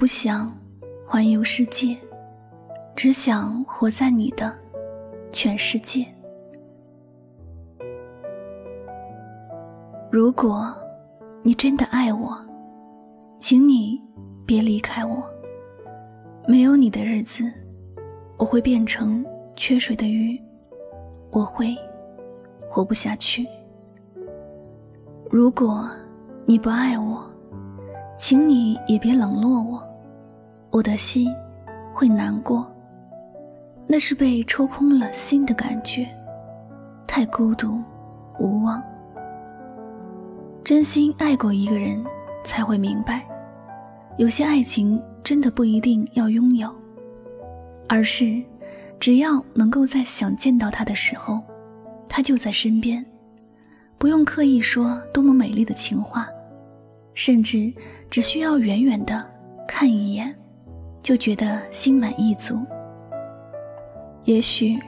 不想环游世界，只想活在你的全世界。如果你真的爱我，请你别离开我。没有你的日子，我会变成缺水的鱼，我会活不下去。如果你不爱我，请你也别冷落我，我的心会难过。那是被抽空了心的感觉，太孤独无望。真心爱过一个人，才会明白，有些爱情真的不一定要拥有，而是只要能够在想见到他的时候，他就在身边，不用刻意说多么美丽的情话，甚至。只需要远远的看一眼，就觉得心满意足。也许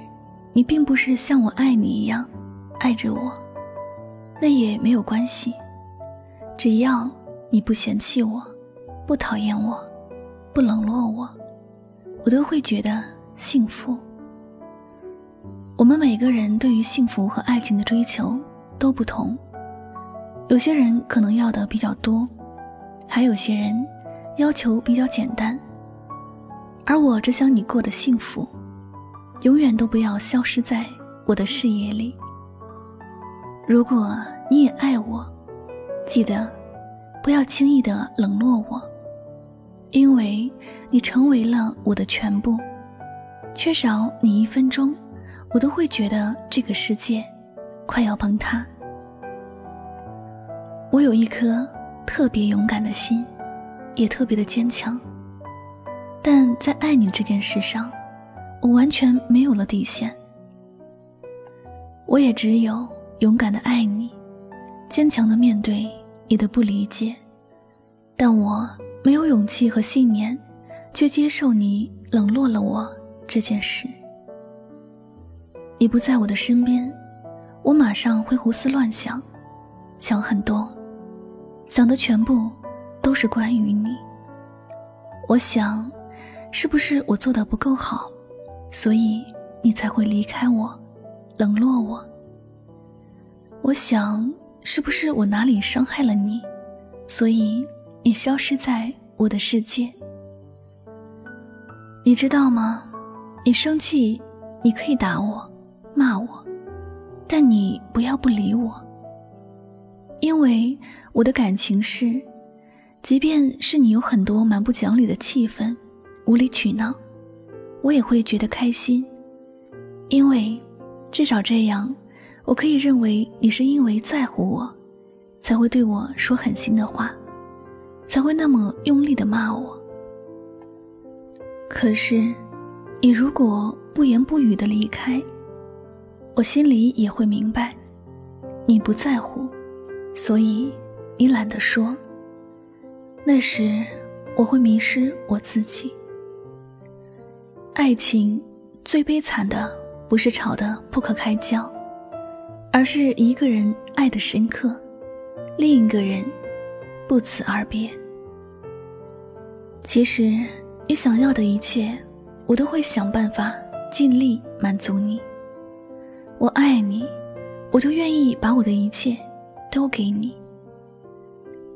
你并不是像我爱你一样爱着我，那也没有关系。只要你不嫌弃我，不讨厌我，不冷落我，我都会觉得幸福。我们每个人对于幸福和爱情的追求都不同，有些人可能要的比较多。还有些人要求比较简单，而我只想你过得幸福，永远都不要消失在我的视野里。如果你也爱我，记得不要轻易的冷落我，因为你成为了我的全部，缺少你一分钟，我都会觉得这个世界快要崩塌。我有一颗。特别勇敢的心，也特别的坚强。但在爱你这件事上，我完全没有了底线。我也只有勇敢的爱你，坚强的面对你的不理解。但我没有勇气和信念，去接受你冷落了我这件事。你不在我的身边，我马上会胡思乱想，想很多。想的全部都是关于你。我想，是不是我做的不够好，所以你才会离开我，冷落我？我想，是不是我哪里伤害了你，所以你消失在我的世界？你知道吗？你生气，你可以打我，骂我，但你不要不理我，因为。我的感情是，即便是你有很多蛮不讲理的气氛，无理取闹，我也会觉得开心，因为至少这样，我可以认为你是因为在乎我，才会对我说狠心的话，才会那么用力的骂我。可是，你如果不言不语的离开，我心里也会明白，你不在乎，所以。你懒得说，那时我会迷失我自己。爱情最悲惨的不是吵得不可开交，而是一个人爱的深刻，另一个人不辞而别。其实你想要的一切，我都会想办法尽力满足你。我爱你，我就愿意把我的一切都给你。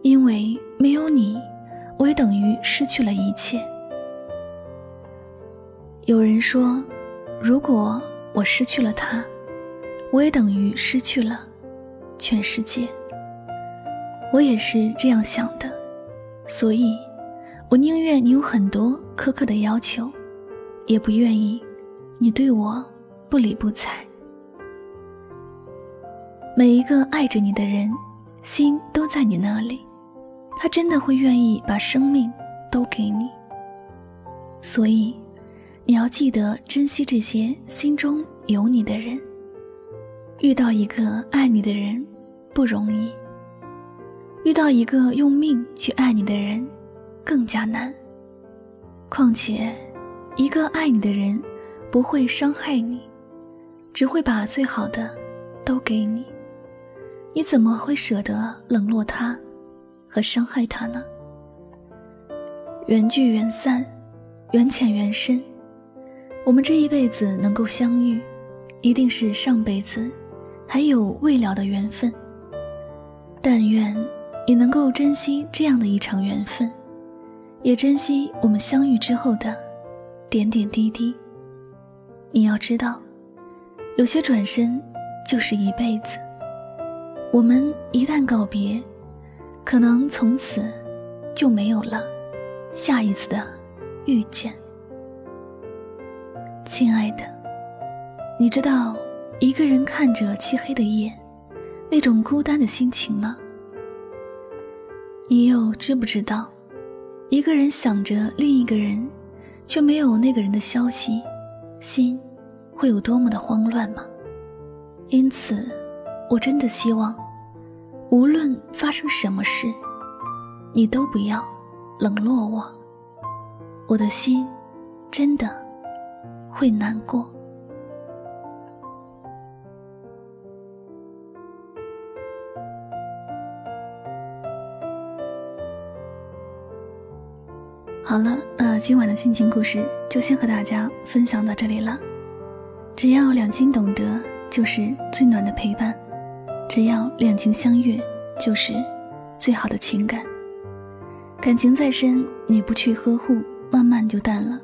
因为没有你，我也等于失去了一切。有人说，如果我失去了他，我也等于失去了全世界。我也是这样想的，所以，我宁愿你有很多苛刻的要求，也不愿意你对我不理不睬。每一个爱着你的人，心都在你那里。他真的会愿意把生命都给你，所以你要记得珍惜这些心中有你的人。遇到一个爱你的人不容易，遇到一个用命去爱你的人更加难。况且，一个爱你的人不会伤害你，只会把最好的都给你，你怎么会舍得冷落他？和伤害他呢？缘聚缘散，缘浅缘深。我们这一辈子能够相遇，一定是上辈子还有未了的缘分。但愿你能够珍惜这样的一场缘分，也珍惜我们相遇之后的点点滴滴。你要知道，有些转身就是一辈子。我们一旦告别，可能从此就没有了下一次的遇见。亲爱的，你知道一个人看着漆黑的夜，那种孤单的心情吗？你又知不知道，一个人想着另一个人，却没有那个人的消息，心会有多么的慌乱吗？因此，我真的希望，无论发生什么事，你都不要冷落我。我的心，真的。会难过。好了，那今晚的心情故事就先和大家分享到这里了。只要两心懂得，就是最暖的陪伴；只要两情相悦，就是最好的情感。感情再深，你不去呵护，慢慢就淡了。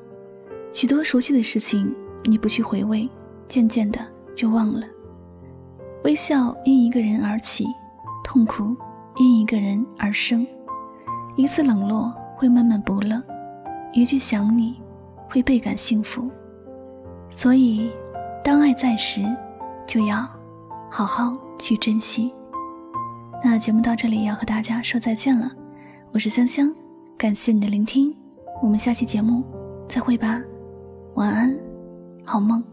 许多熟悉的事情，你不去回味，渐渐的就忘了。微笑因一个人而起，痛苦因一个人而生。一次冷落会闷闷不乐，一句想你会倍感幸福。所以，当爱在时，就要好好去珍惜。那节目到这里要和大家说再见了，我是香香，感谢你的聆听，我们下期节目再会吧。晚安，好梦。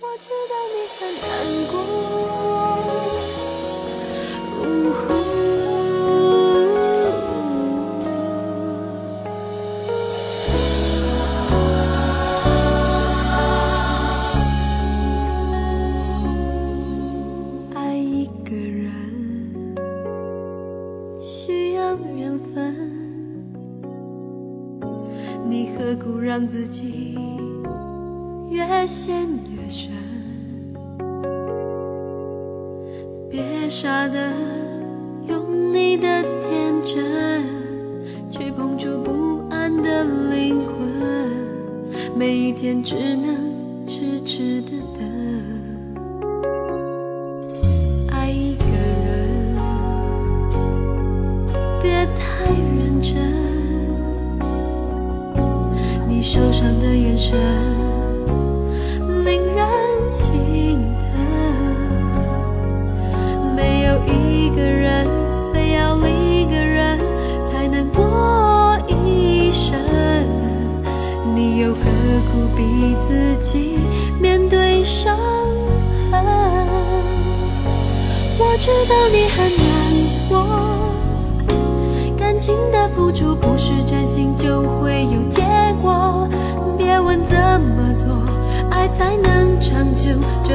我知道你很难过。爱一个人需要缘分，你何苦让自己？越陷越深，别傻的用你的天真去碰触不安的灵魂，每一天只能痴痴的等。爱一个人，别太认真，你受伤的眼神。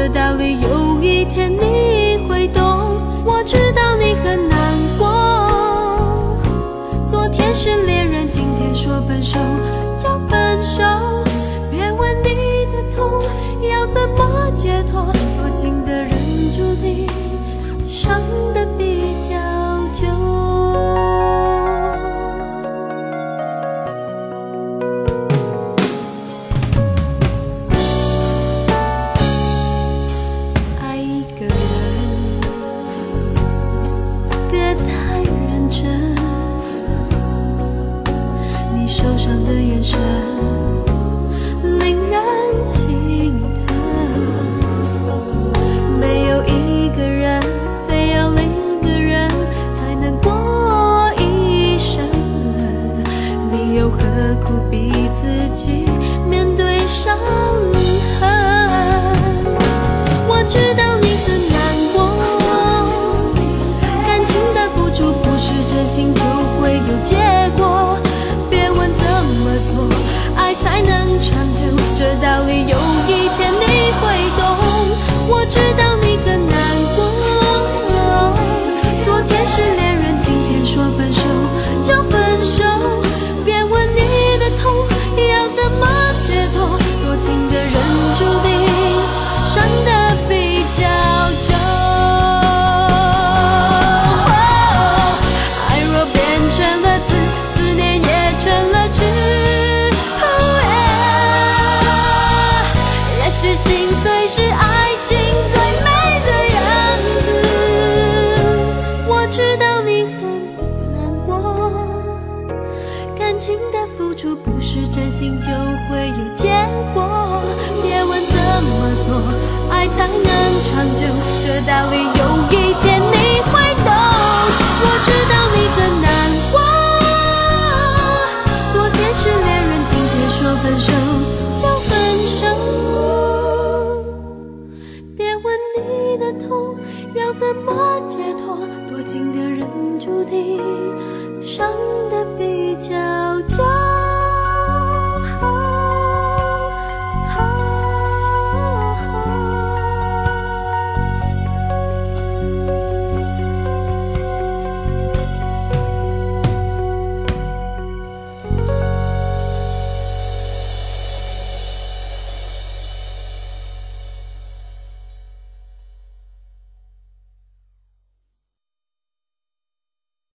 的，道理有一天你会懂。我知道你很难过，昨天是恋人，今天说分手就分手。别问你的痛要怎么解脱，多情的人注定。